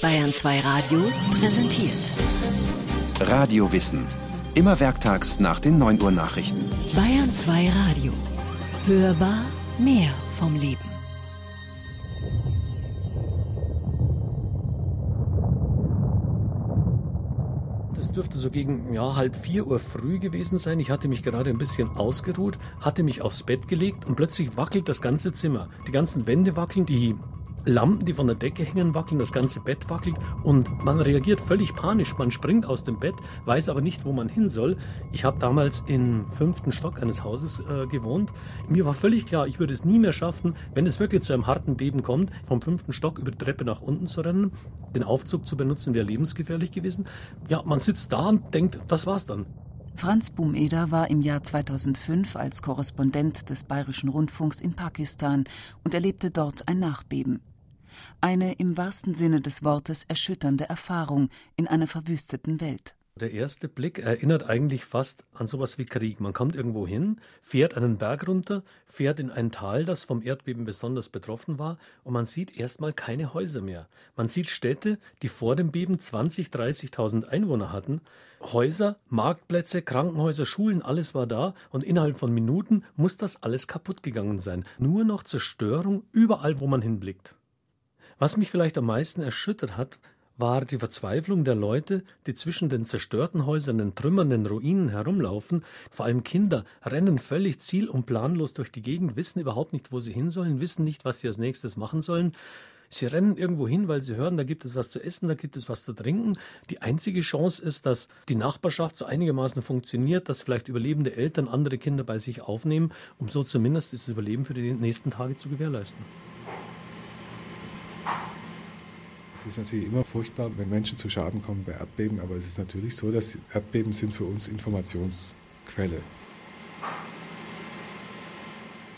Bayern 2 Radio präsentiert. Radiowissen. Immer werktags nach den 9 Uhr Nachrichten. Bayern 2 Radio. Hörbar mehr vom Leben. Das dürfte so gegen ja, halb vier Uhr früh gewesen sein. Ich hatte mich gerade ein bisschen ausgeruht, hatte mich aufs Bett gelegt und plötzlich wackelt das ganze Zimmer. Die ganzen Wände wackeln, die Lampen, die von der Decke hängen, wackeln, das ganze Bett wackelt und man reagiert völlig panisch. Man springt aus dem Bett, weiß aber nicht, wo man hin soll. Ich habe damals im fünften Stock eines Hauses äh, gewohnt. Mir war völlig klar, ich würde es nie mehr schaffen, wenn es wirklich zu einem harten Beben kommt, vom fünften Stock über die Treppe nach unten zu rennen. Den Aufzug zu benutzen wäre lebensgefährlich gewesen. Ja, man sitzt da und denkt, das war's dann. Franz Bumeder war im Jahr 2005 als Korrespondent des Bayerischen Rundfunks in Pakistan und erlebte dort ein Nachbeben. Eine im wahrsten Sinne des Wortes erschütternde Erfahrung in einer verwüsteten Welt. Der erste Blick erinnert eigentlich fast an sowas wie Krieg. Man kommt irgendwo hin, fährt einen Berg runter, fährt in ein Tal, das vom Erdbeben besonders betroffen war, und man sieht erstmal keine Häuser mehr. Man sieht Städte, die vor dem Beben 20, 30.000 Einwohner hatten. Häuser, Marktplätze, Krankenhäuser, Schulen, alles war da, und innerhalb von Minuten muss das alles kaputt gegangen sein. Nur noch Zerstörung überall, wo man hinblickt. Was mich vielleicht am meisten erschüttert hat, war die Verzweiflung der Leute, die zwischen den zerstörten Häusern, den trümmernden Ruinen herumlaufen. Vor allem Kinder rennen völlig ziel- und planlos durch die Gegend, wissen überhaupt nicht, wo sie hin sollen, wissen nicht, was sie als nächstes machen sollen. Sie rennen irgendwo hin, weil sie hören, da gibt es was zu essen, da gibt es was zu trinken. Die einzige Chance ist, dass die Nachbarschaft so einigermaßen funktioniert, dass vielleicht überlebende Eltern andere Kinder bei sich aufnehmen, um so zumindest das Überleben für die nächsten Tage zu gewährleisten. Es ist natürlich immer furchtbar, wenn Menschen zu Schaden kommen bei Erdbeben, aber es ist natürlich so, dass Erdbeben sind für uns Informationsquelle.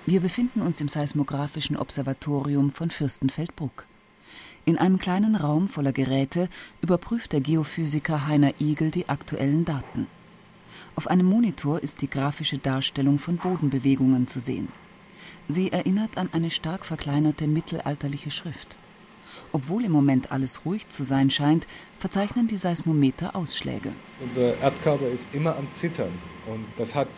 Wir befinden uns im seismografischen Observatorium von Fürstenfeldbruck. In einem kleinen Raum voller Geräte überprüft der Geophysiker Heiner Igel die aktuellen Daten. Auf einem Monitor ist die grafische Darstellung von Bodenbewegungen zu sehen. Sie erinnert an eine stark verkleinerte mittelalterliche Schrift. Obwohl im Moment alles ruhig zu sein scheint, verzeichnen die Seismometer Ausschläge. Unser Erdkörper ist immer am Zittern und das hat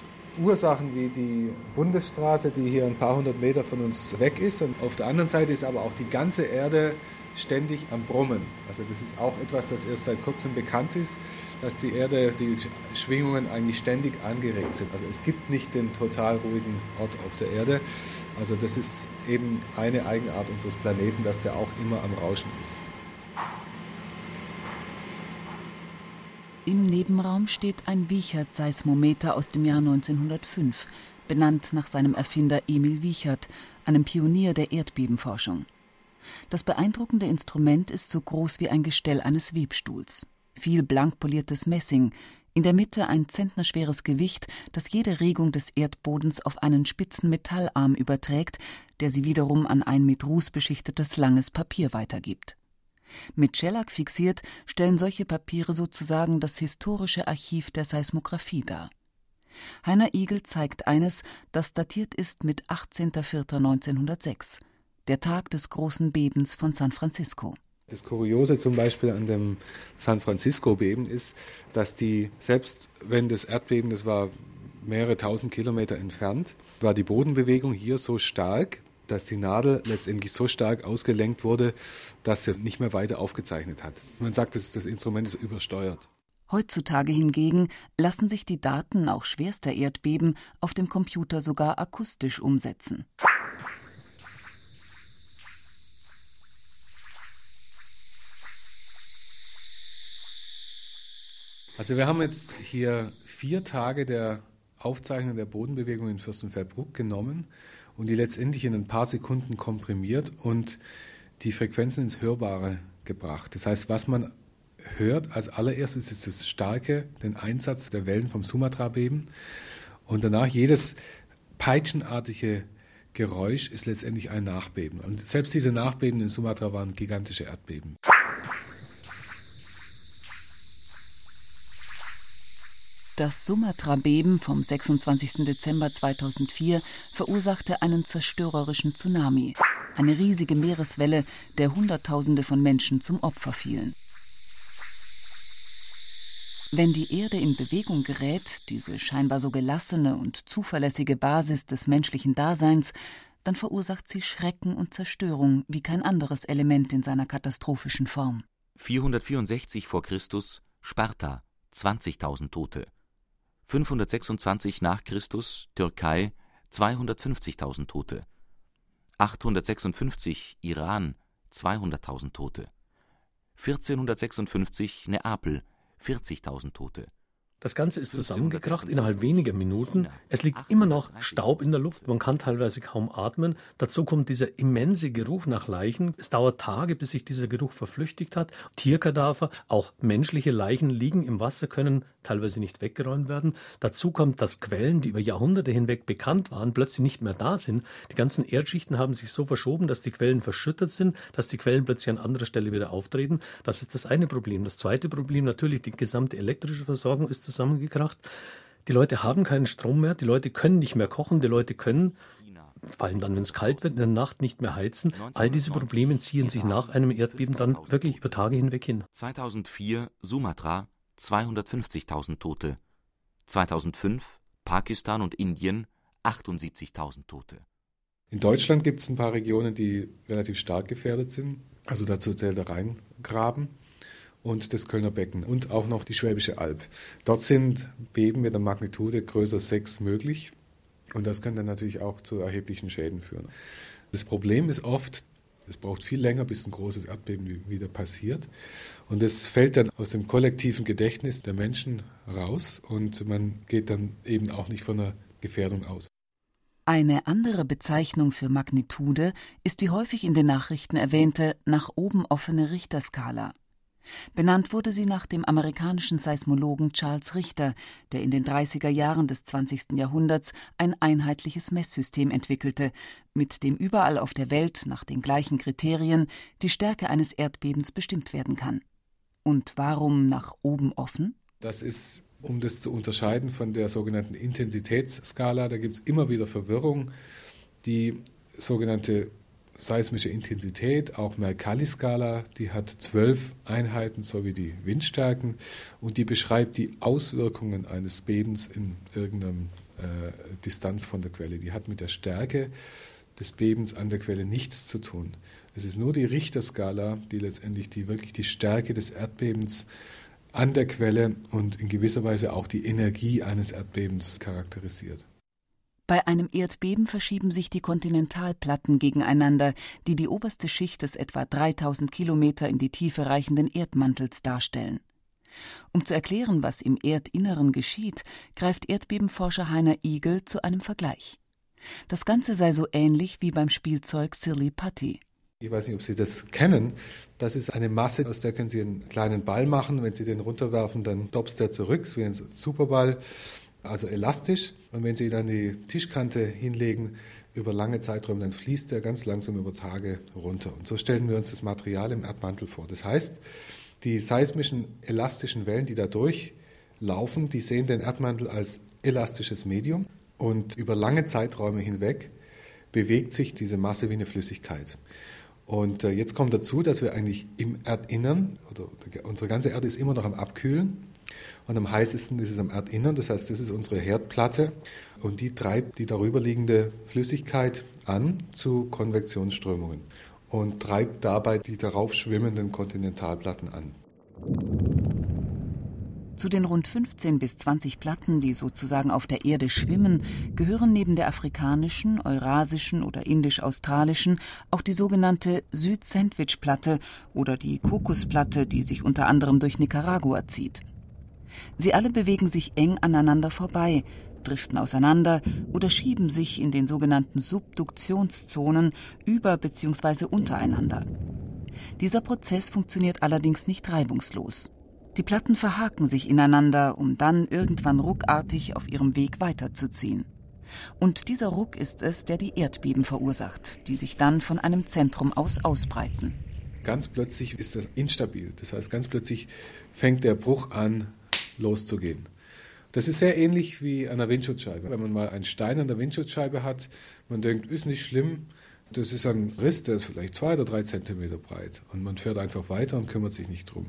Ursachen wie die Bundesstraße, die hier ein paar hundert Meter von uns weg ist. Und auf der anderen Seite ist aber auch die ganze Erde ständig am Brummen. Also das ist auch etwas, das erst seit kurzem bekannt ist, dass die Erde, die Schwingungen eigentlich ständig angeregt sind. Also es gibt nicht den total ruhigen Ort auf der Erde. Also das ist eben eine Eigenart unseres Planeten, dass der auch immer am Rauschen ist. Im Nebenraum steht ein Wiechert-Seismometer aus dem Jahr 1905, benannt nach seinem Erfinder Emil Wiechert, einem Pionier der Erdbebenforschung. Das beeindruckende Instrument ist so groß wie ein Gestell eines Webstuhls. Viel blank poliertes Messing, in der Mitte ein zentnerschweres Gewicht, das jede Regung des Erdbodens auf einen spitzen Metallarm überträgt, der sie wiederum an ein mit Ruß beschichtetes langes Papier weitergibt. Mit Schellack fixiert stellen solche Papiere sozusagen das historische Archiv der Seismographie dar. Heiner Igel zeigt eines, das datiert ist mit 18.04.1906 der Tag des großen Bebens von San Francisco. Das Kuriose zum Beispiel an dem San Francisco-Beben ist, dass die, selbst wenn das Erdbeben, das war mehrere tausend Kilometer entfernt, war die Bodenbewegung hier so stark, dass die Nadel letztendlich so stark ausgelenkt wurde, dass sie nicht mehr weiter aufgezeichnet hat. Man sagt, das, das Instrument ist übersteuert. Heutzutage hingegen lassen sich die Daten auch schwerster Erdbeben auf dem Computer sogar akustisch umsetzen. Also wir haben jetzt hier vier Tage der Aufzeichnung der Bodenbewegung in Fürstenfeldbruck genommen und die letztendlich in ein paar Sekunden komprimiert und die Frequenzen ins Hörbare gebracht. Das heißt, was man hört als allererstes ist das starke, den Einsatz der Wellen vom Sumatra-Beben und danach jedes peitschenartige Geräusch ist letztendlich ein Nachbeben. Und selbst diese Nachbeben in Sumatra waren gigantische Erdbeben. Das Sumatra-Beben vom 26. Dezember 2004 verursachte einen zerstörerischen Tsunami. eine riesige Meereswelle, der Hunderttausende von Menschen zum Opfer fielen. Wenn die Erde in Bewegung gerät, diese scheinbar so gelassene und zuverlässige Basis des menschlichen Daseins, dann verursacht sie Schrecken und Zerstörung wie kein anderes Element in seiner katastrophischen Form. 464 vor Christus Sparta 20.000 Tote 526 nach Christus Türkei 250.000 Tote 856 Iran 200.000 Tote 1456 Neapel 40.000 Tote das Ganze ist zusammengekracht innerhalb weniger Minuten. Es liegt immer noch Staub in der Luft, man kann teilweise kaum atmen. Dazu kommt dieser immense Geruch nach Leichen. Es dauert Tage, bis sich dieser Geruch verflüchtigt hat. Tierkadaver, auch menschliche Leichen liegen im Wasser, können teilweise nicht weggeräumt werden. Dazu kommt, dass Quellen, die über Jahrhunderte hinweg bekannt waren, plötzlich nicht mehr da sind. Die ganzen Erdschichten haben sich so verschoben, dass die Quellen verschüttet sind, dass die Quellen plötzlich an anderer Stelle wieder auftreten. Das ist das eine Problem. Das zweite Problem natürlich, die gesamte elektrische Versorgung ist zusammengekracht. Die Leute haben keinen Strom mehr, die Leute können nicht mehr kochen, die Leute können, vor allem dann, wenn es kalt wird, in der Nacht nicht mehr heizen. All diese Probleme ziehen sich nach einem Erdbeben dann wirklich über Tage hinweg hin. 2004 Sumatra 250.000 Tote, 2005 Pakistan und Indien 78.000 Tote. In Deutschland gibt es ein paar Regionen, die relativ stark gefährdet sind. Also dazu zählt der Rheingraben und das Kölner Becken und auch noch die Schwäbische Alb. Dort sind Beben mit einer Magnitude größer 6 möglich und das kann dann natürlich auch zu erheblichen Schäden führen. Das Problem ist oft, es braucht viel länger, bis ein großes Erdbeben wieder passiert. Und es fällt dann aus dem kollektiven Gedächtnis der Menschen raus und man geht dann eben auch nicht von einer Gefährdung aus. Eine andere Bezeichnung für Magnitude ist die häufig in den Nachrichten erwähnte nach oben offene Richterskala. Benannt wurde sie nach dem amerikanischen Seismologen Charles Richter, der in den 30er Jahren des 20. Jahrhunderts ein einheitliches Messsystem entwickelte, mit dem überall auf der Welt nach den gleichen Kriterien die Stärke eines Erdbebens bestimmt werden kann. Und warum nach oben offen? Das ist, um das zu unterscheiden von der sogenannten Intensitätsskala, da gibt es immer wieder Verwirrung. Die sogenannte seismische Intensität, auch Mercalli-Skala, die hat zwölf Einheiten sowie die Windstärken und die beschreibt die Auswirkungen eines Bebens in irgendeiner äh, Distanz von der Quelle. Die hat mit der Stärke des Bebens an der Quelle nichts zu tun. Es ist nur die Richterskala, die letztendlich die wirklich die Stärke des Erdbebens an der Quelle und in gewisser Weise auch die Energie eines Erdbebens charakterisiert. Bei einem Erdbeben verschieben sich die Kontinentalplatten gegeneinander, die die oberste Schicht des etwa 3000 Kilometer in die Tiefe reichenden Erdmantels darstellen. Um zu erklären, was im Erdinneren geschieht, greift Erdbebenforscher Heiner Igel zu einem Vergleich. Das Ganze sei so ähnlich wie beim Spielzeug Silly Putty. Ich weiß nicht, ob Sie das kennen. Das ist eine Masse, aus der können Sie einen kleinen Ball machen. Wenn Sie den runterwerfen, dann dopst der zurück, so wie ein Superball also elastisch. Und wenn Sie dann die Tischkante hinlegen über lange Zeiträume, dann fließt er ganz langsam über Tage runter. Und so stellen wir uns das Material im Erdmantel vor. Das heißt, die seismischen elastischen Wellen, die da durchlaufen, die sehen den Erdmantel als elastisches Medium. Und über lange Zeiträume hinweg bewegt sich diese Masse wie eine Flüssigkeit. Und äh, jetzt kommt dazu, dass wir eigentlich im Erdinnern, oder unsere ganze Erde ist immer noch am Abkühlen, und am heißesten ist es am Erdinnern, das heißt, das ist unsere Herdplatte und die treibt die darüber liegende Flüssigkeit an zu Konvektionsströmungen und treibt dabei die darauf schwimmenden Kontinentalplatten an. Zu den rund 15 bis 20 Platten, die sozusagen auf der Erde schwimmen, gehören neben der afrikanischen, eurasischen oder indisch-australischen auch die sogenannte Süd-Sandwich-Platte oder die Kokosplatte, die sich unter anderem durch Nicaragua zieht. Sie alle bewegen sich eng aneinander vorbei, driften auseinander oder schieben sich in den sogenannten Subduktionszonen über bzw. untereinander. Dieser Prozess funktioniert allerdings nicht reibungslos. Die Platten verhaken sich ineinander, um dann irgendwann ruckartig auf ihrem Weg weiterzuziehen. Und dieser Ruck ist es, der die Erdbeben verursacht, die sich dann von einem Zentrum aus ausbreiten. Ganz plötzlich ist das instabil. Das heißt, ganz plötzlich fängt der Bruch an, loszugehen. Das ist sehr ähnlich wie an der Windschutzscheibe. Wenn man mal einen Stein an der Windschutzscheibe hat, man denkt, ist nicht schlimm, Das ist ein Riss, der ist vielleicht zwei oder drei Zentimeter breit. Und man fährt einfach weiter und kümmert sich nicht drum.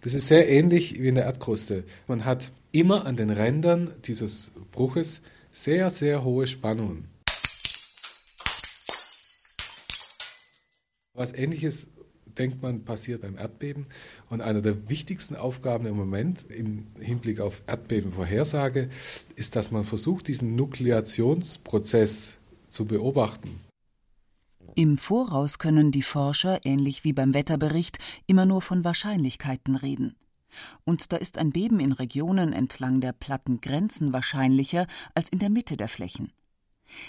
Das ist sehr ähnlich wie in der Erdkruste. Man hat immer an den Rändern dieses Bruches sehr, sehr hohe Spannungen. Was ähnliches denkt man, passiert beim Erdbeben. Und eine der wichtigsten Aufgaben im Moment im Hinblick auf Erdbebenvorhersage ist, dass man versucht, diesen Nukleationsprozess zu beobachten. Im Voraus können die Forscher, ähnlich wie beim Wetterbericht, immer nur von Wahrscheinlichkeiten reden. Und da ist ein Beben in Regionen entlang der platten Grenzen wahrscheinlicher als in der Mitte der Flächen.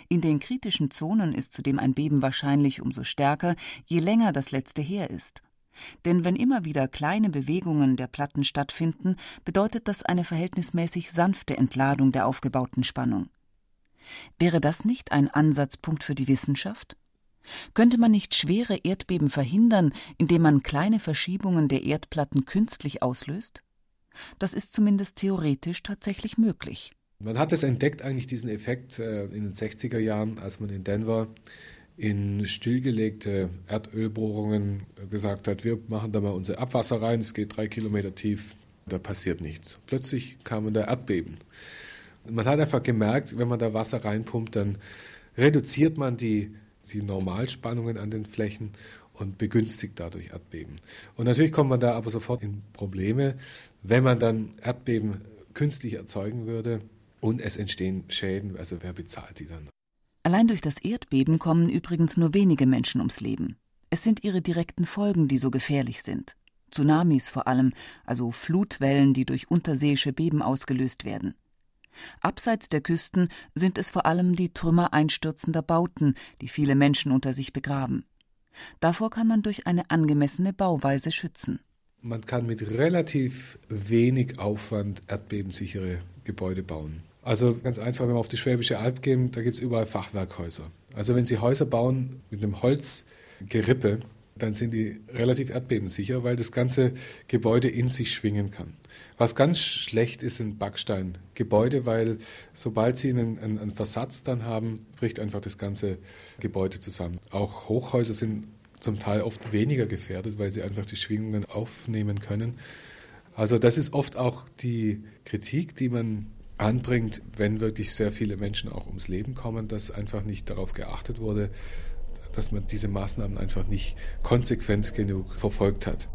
In den kritischen Zonen ist zudem ein Beben wahrscheinlich umso stärker, je länger das letzte her ist. Denn wenn immer wieder kleine Bewegungen der Platten stattfinden, bedeutet das eine verhältnismäßig sanfte Entladung der aufgebauten Spannung. Wäre das nicht ein Ansatzpunkt für die Wissenschaft? Könnte man nicht schwere Erdbeben verhindern, indem man kleine Verschiebungen der Erdplatten künstlich auslöst? Das ist zumindest theoretisch tatsächlich möglich. Man hat es entdeckt, eigentlich diesen Effekt äh, in den 60er Jahren, als man in Denver in stillgelegte Erdölbohrungen gesagt hat, wir machen da mal unser Abwasser rein, es geht drei Kilometer tief, da passiert nichts. Plötzlich kamen da Erdbeben. Man hat einfach gemerkt, wenn man da Wasser reinpumpt, dann reduziert man die, die Normalspannungen an den Flächen und begünstigt dadurch Erdbeben. Und natürlich kommt man da aber sofort in Probleme, wenn man dann Erdbeben künstlich erzeugen würde, und es entstehen Schäden, also wer bezahlt die dann? Allein durch das Erdbeben kommen übrigens nur wenige Menschen ums Leben. Es sind ihre direkten Folgen, die so gefährlich sind. Tsunamis vor allem, also Flutwellen, die durch unterseeische Beben ausgelöst werden. Abseits der Küsten sind es vor allem die Trümmer einstürzender Bauten, die viele Menschen unter sich begraben. Davor kann man durch eine angemessene Bauweise schützen. Man kann mit relativ wenig Aufwand erdbebensichere Gebäude bauen. Also ganz einfach, wenn wir auf die Schwäbische Alb gehen, da gibt es überall Fachwerkhäuser. Also wenn Sie Häuser bauen mit einem Holzgerippe, dann sind die relativ erdbebensicher, weil das ganze Gebäude in sich schwingen kann. Was ganz schlecht ist, sind Backsteingebäude, weil sobald sie einen, einen, einen Versatz dann haben, bricht einfach das ganze Gebäude zusammen. Auch Hochhäuser sind zum Teil oft weniger gefährdet, weil sie einfach die Schwingungen aufnehmen können. Also das ist oft auch die Kritik, die man anbringt, wenn wirklich sehr viele Menschen auch ums Leben kommen, dass einfach nicht darauf geachtet wurde, dass man diese Maßnahmen einfach nicht konsequent genug verfolgt hat.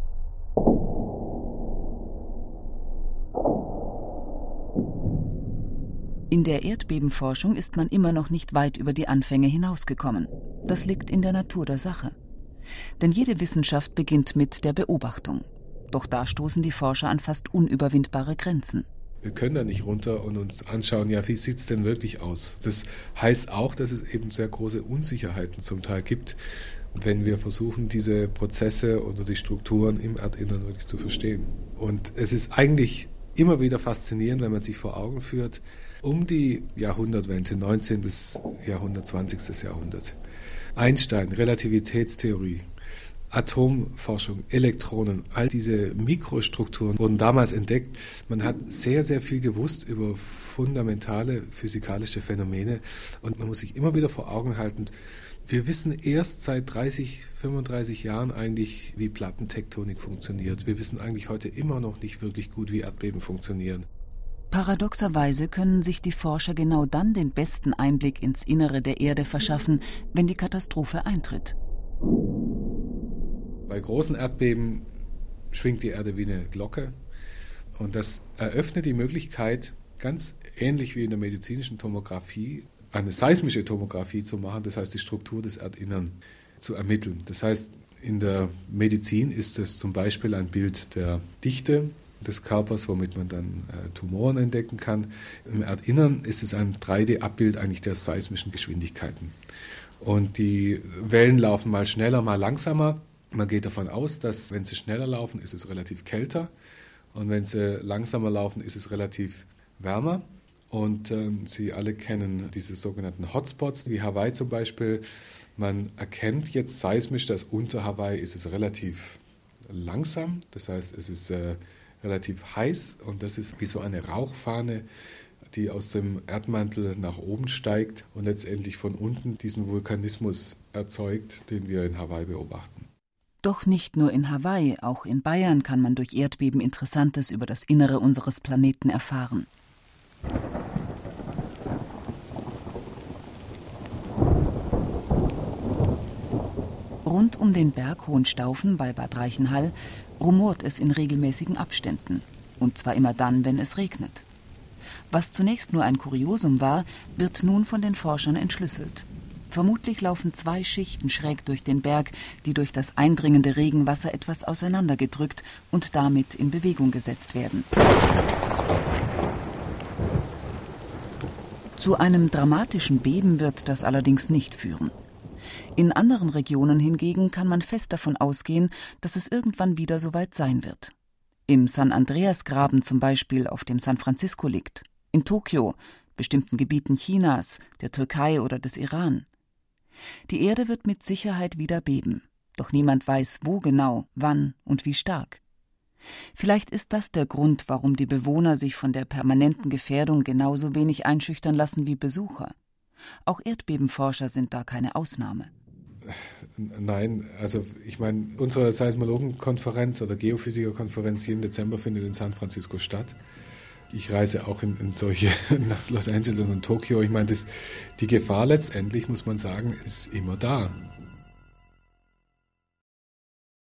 In der Erdbebenforschung ist man immer noch nicht weit über die Anfänge hinausgekommen. Das liegt in der Natur der Sache. Denn jede Wissenschaft beginnt mit der Beobachtung. Doch da stoßen die Forscher an fast unüberwindbare Grenzen. Wir können da nicht runter und uns anschauen, ja, wie sieht es denn wirklich aus? Das heißt auch, dass es eben sehr große Unsicherheiten zum Teil gibt, wenn wir versuchen, diese Prozesse oder die Strukturen im Erdinnern wirklich zu verstehen. Und es ist eigentlich immer wieder faszinierend, wenn man sich vor Augen führt, um die Jahrhundertwende, 19. Jahrhundert, 20. Jahrhundert. Einstein, Relativitätstheorie, Atomforschung, Elektronen, all diese Mikrostrukturen wurden damals entdeckt. Man hat sehr, sehr viel gewusst über fundamentale physikalische Phänomene und man muss sich immer wieder vor Augen halten, wir wissen erst seit 30, 35 Jahren eigentlich, wie Plattentektonik funktioniert. Wir wissen eigentlich heute immer noch nicht wirklich gut, wie Erdbeben funktionieren. Paradoxerweise können sich die Forscher genau dann den besten Einblick ins Innere der Erde verschaffen, wenn die Katastrophe eintritt. Bei großen Erdbeben schwingt die Erde wie eine Glocke und das eröffnet die Möglichkeit, ganz ähnlich wie in der medizinischen Tomographie, eine seismische Tomographie zu machen, das heißt die Struktur des Erdinnern zu ermitteln. Das heißt, in der Medizin ist es zum Beispiel ein Bild der Dichte des Körpers, womit man dann äh, Tumoren entdecken kann. Im Erdinnern ist es ein 3D-Abbild eigentlich der seismischen Geschwindigkeiten. Und die Wellen laufen mal schneller, mal langsamer. Man geht davon aus, dass wenn sie schneller laufen, ist es relativ kälter und wenn sie langsamer laufen, ist es relativ wärmer. Und ähm, Sie alle kennen diese sogenannten Hotspots, wie Hawaii zum Beispiel. Man erkennt jetzt seismisch, dass unter Hawaii ist es relativ langsam. Das heißt, es ist äh, relativ heiß und das ist wie so eine Rauchfahne, die aus dem Erdmantel nach oben steigt und letztendlich von unten diesen Vulkanismus erzeugt, den wir in Hawaii beobachten. Doch nicht nur in Hawaii, auch in Bayern kann man durch Erdbeben Interessantes über das Innere unseres Planeten erfahren. Rund um den Berg Hohenstaufen bei Bad Reichenhall rumort es in regelmäßigen Abständen. Und zwar immer dann, wenn es regnet. Was zunächst nur ein Kuriosum war, wird nun von den Forschern entschlüsselt. Vermutlich laufen zwei Schichten schräg durch den Berg, die durch das eindringende Regenwasser etwas auseinandergedrückt und damit in Bewegung gesetzt werden. Zu einem dramatischen Beben wird das allerdings nicht führen. In anderen Regionen hingegen kann man fest davon ausgehen, dass es irgendwann wieder soweit sein wird. Im San Andreas Graben zum Beispiel, auf dem San Francisco liegt, in Tokio, bestimmten Gebieten Chinas, der Türkei oder des Iran. Die Erde wird mit Sicherheit wieder beben, doch niemand weiß, wo genau, wann und wie stark. Vielleicht ist das der Grund, warum die Bewohner sich von der permanenten Gefährdung genauso wenig einschüchtern lassen wie Besucher. Auch Erdbebenforscher sind da keine Ausnahme. Nein, also ich meine, unsere Seismologenkonferenz oder Geophysikerkonferenz jeden Dezember findet in San Francisco statt. Ich reise auch in, in solche nach Los Angeles und Tokio. Ich meine, das, die Gefahr letztendlich, muss man sagen, ist immer da.